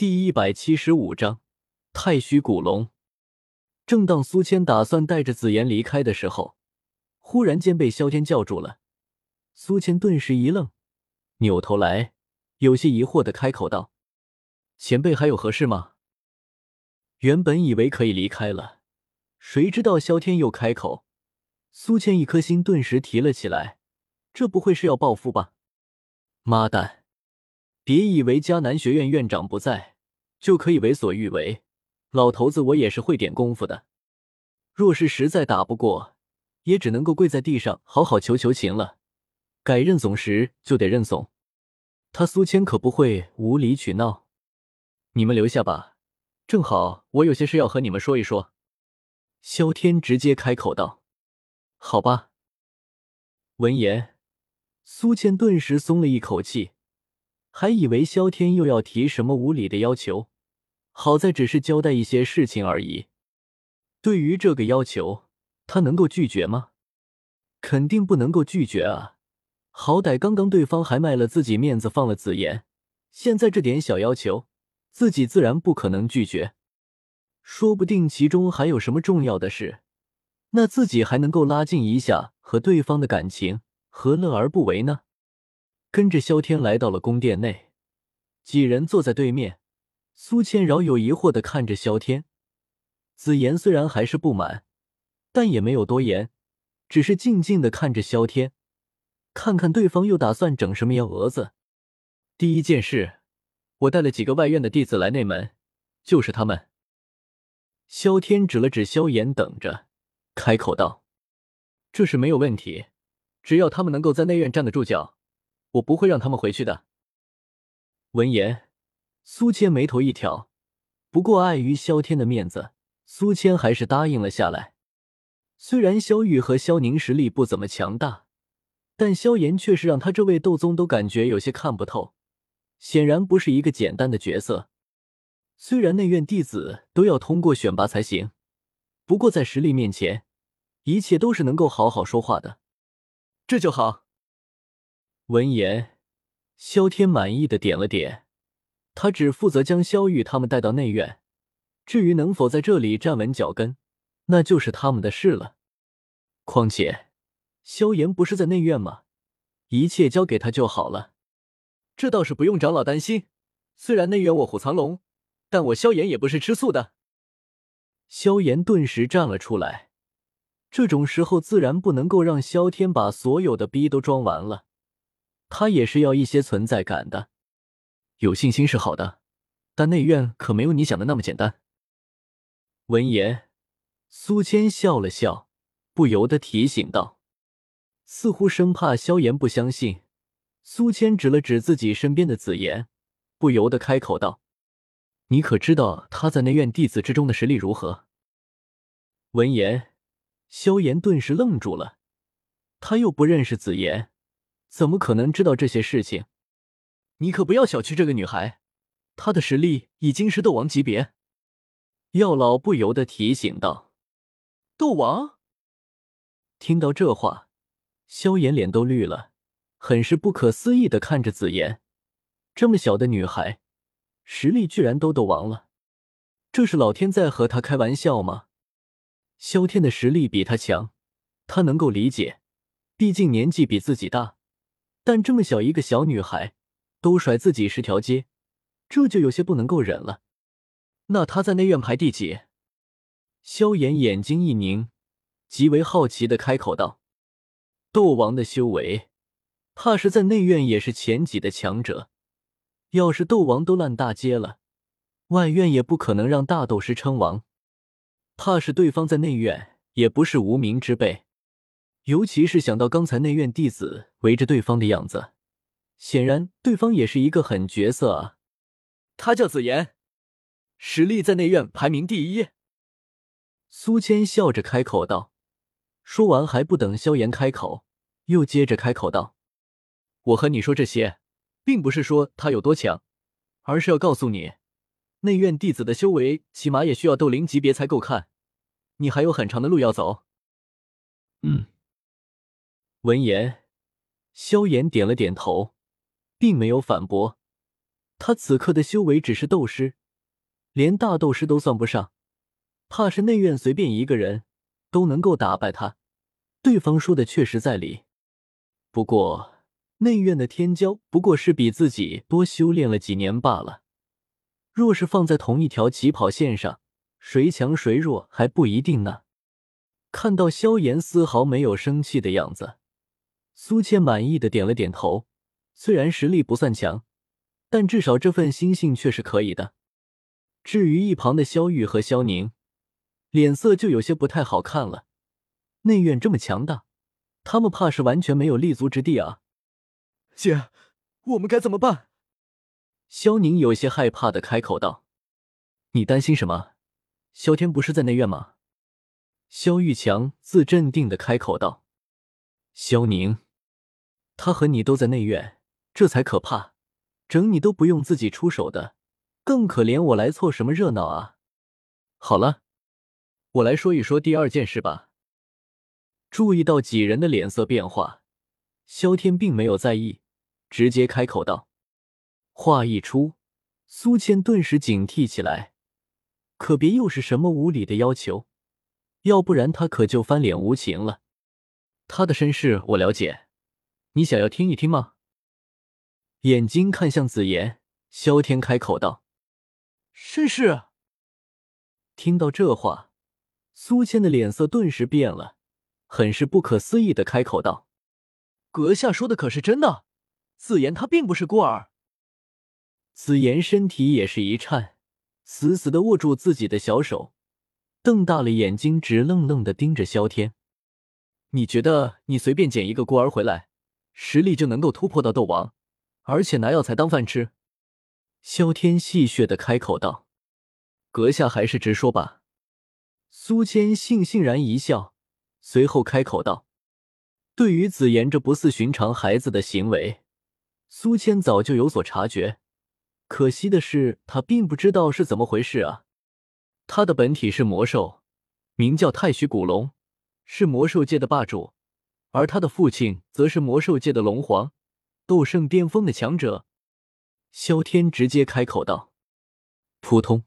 第一百七十五章太虚古龙。正当苏谦打算带着紫妍离开的时候，忽然间被萧天叫住了。苏谦顿时一愣，扭头来，有些疑惑的开口道：“前辈还有何事吗？”原本以为可以离开了，谁知道萧天又开口，苏谦一颗心顿时提了起来。这不会是要报复吧？妈蛋！别以为迦南学院院长不在就可以为所欲为，老头子我也是会点功夫的。若是实在打不过，也只能够跪在地上好好求求情了。该认怂时就得认怂，他苏谦可不会无理取闹。你们留下吧，正好我有些事要和你们说一说。萧天直接开口道：“好吧。”闻言，苏谦顿时松了一口气。还以为萧天又要提什么无理的要求，好在只是交代一些事情而已。对于这个要求，他能够拒绝吗？肯定不能够拒绝啊！好歹刚刚对方还卖了自己面子放了紫妍，现在这点小要求，自己自然不可能拒绝。说不定其中还有什么重要的事，那自己还能够拉近一下和对方的感情，何乐而不为呢？跟着萧天来到了宫殿内，几人坐在对面。苏千饶有疑惑的看着萧天，紫妍虽然还是不满，但也没有多言，只是静静的看着萧天，看看对方又打算整什么幺蛾子。第一件事，我带了几个外院的弟子来内门，就是他们。萧天指了指萧炎，等着，开口道：“这是没有问题，只要他们能够在内院站得住脚。”我不会让他们回去的。闻言，苏谦眉头一挑，不过碍于萧天的面子，苏谦还是答应了下来。虽然萧玉和萧宁实力不怎么强大，但萧炎却是让他这位斗宗都感觉有些看不透，显然不是一个简单的角色。虽然内院弟子都要通过选拔才行，不过在实力面前，一切都是能够好好说话的。这就好。闻言，萧天满意的点了点，他只负责将萧玉他们带到内院，至于能否在这里站稳脚跟，那就是他们的事了。况且，萧炎不是在内院吗？一切交给他就好了。这倒是不用长老担心，虽然内院卧虎藏龙，但我萧炎也不是吃素的。萧炎顿时站了出来，这种时候自然不能够让萧天把所有的逼都装完了。他也是要一些存在感的，有信心是好的，但内院可没有你想的那么简单。闻言，苏谦笑了笑，不由得提醒道，似乎生怕萧炎不相信。苏谦指了指自己身边的紫妍，不由得开口道：“你可知道他在内院弟子之中的实力如何？”闻言，萧炎顿时愣住了，他又不认识紫妍。怎么可能知道这些事情？你可不要小觑这个女孩，她的实力已经是斗王级别。药老不由得提醒道：“斗王。”听到这话，萧炎脸都绿了，很是不可思议的看着紫妍。这么小的女孩，实力居然都斗王了，这是老天在和她开玩笑吗？萧天的实力比他强，他能够理解，毕竟年纪比自己大。但这么小一个小女孩，都甩自己十条街，这就有些不能够忍了。那她在内院排第几？萧炎眼睛一凝，极为好奇的开口道：“斗王的修为，怕是在内院也是前几的强者。要是斗王都烂大街了，外院也不可能让大斗师称王。怕是对方在内院也不是无名之辈。”尤其是想到刚才内院弟子围着对方的样子，显然对方也是一个狠角色啊！他叫紫妍，实力在内院排名第一。苏谦笑着开口道，说完还不等萧炎开口，又接着开口道：“我和你说这些，并不是说他有多强，而是要告诉你，内院弟子的修为起码也需要斗灵级别才够看，你还有很长的路要走。”嗯。闻言，萧炎点了点头，并没有反驳。他此刻的修为只是斗师，连大斗师都算不上，怕是内院随便一个人都能够打败他。对方说的确实在理，不过内院的天骄不过是比自己多修炼了几年罢了。若是放在同一条起跑线上，谁强谁弱还不一定呢。看到萧炎丝毫没有生气的样子，苏倩满意的点了点头。虽然实力不算强，但至少这份心性却是可以的。至于一旁的萧玉和萧宁，脸色就有些不太好看了。内院这么强大，他们怕是完全没有立足之地啊！姐，我们该怎么办？萧宁有些害怕的开口道：“你担心什么？萧天不是在内院吗？”萧玉强自镇定的开口道：“萧宁，他和你都在内院，这才可怕。整你都不用自己出手的，更可怜我来凑什么热闹啊？”好了，我来说一说第二件事吧。注意到几人的脸色变化，萧天并没有在意，直接开口道。话一出，苏谦顿时警惕起来，可别又是什么无理的要求，要不然他可就翻脸无情了。他的身世我了解，你想要听一听吗？眼睛看向紫妍，萧天开口道：“身世。”听到这话，苏谦的脸色顿时变了。很是不可思议的开口道：“阁下说的可是真的？紫妍她并不是孤儿。”紫妍身体也是一颤，死死的握住自己的小手，瞪大了眼睛，直愣愣的盯着萧天。“你觉得你随便捡一个孤儿回来，实力就能够突破到斗王，而且拿药材当饭吃？”萧天戏谑的开口道：“阁下还是直说吧。”苏谦悻悻然一笑。随后开口道：“对于紫妍这不似寻常孩子的行为，苏谦早就有所察觉。可惜的是，他并不知道是怎么回事啊！他的本体是魔兽，名叫太虚古龙，是魔兽界的霸主，而他的父亲则是魔兽界的龙皇，斗圣巅峰的强者。”萧天直接开口道：“扑通！”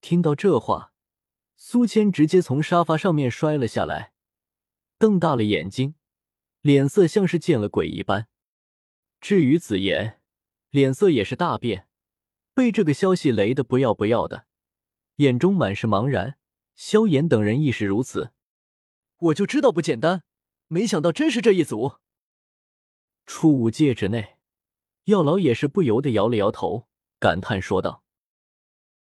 听到这话。苏谦直接从沙发上面摔了下来，瞪大了眼睛，脸色像是见了鬼一般。至于紫妍，脸色也是大变，被这个消息雷得不要不要的，眼中满是茫然。萧炎等人亦是如此。我就知道不简单，没想到真是这一组。初五戒指内，药老也是不由得摇了摇头，感叹说道。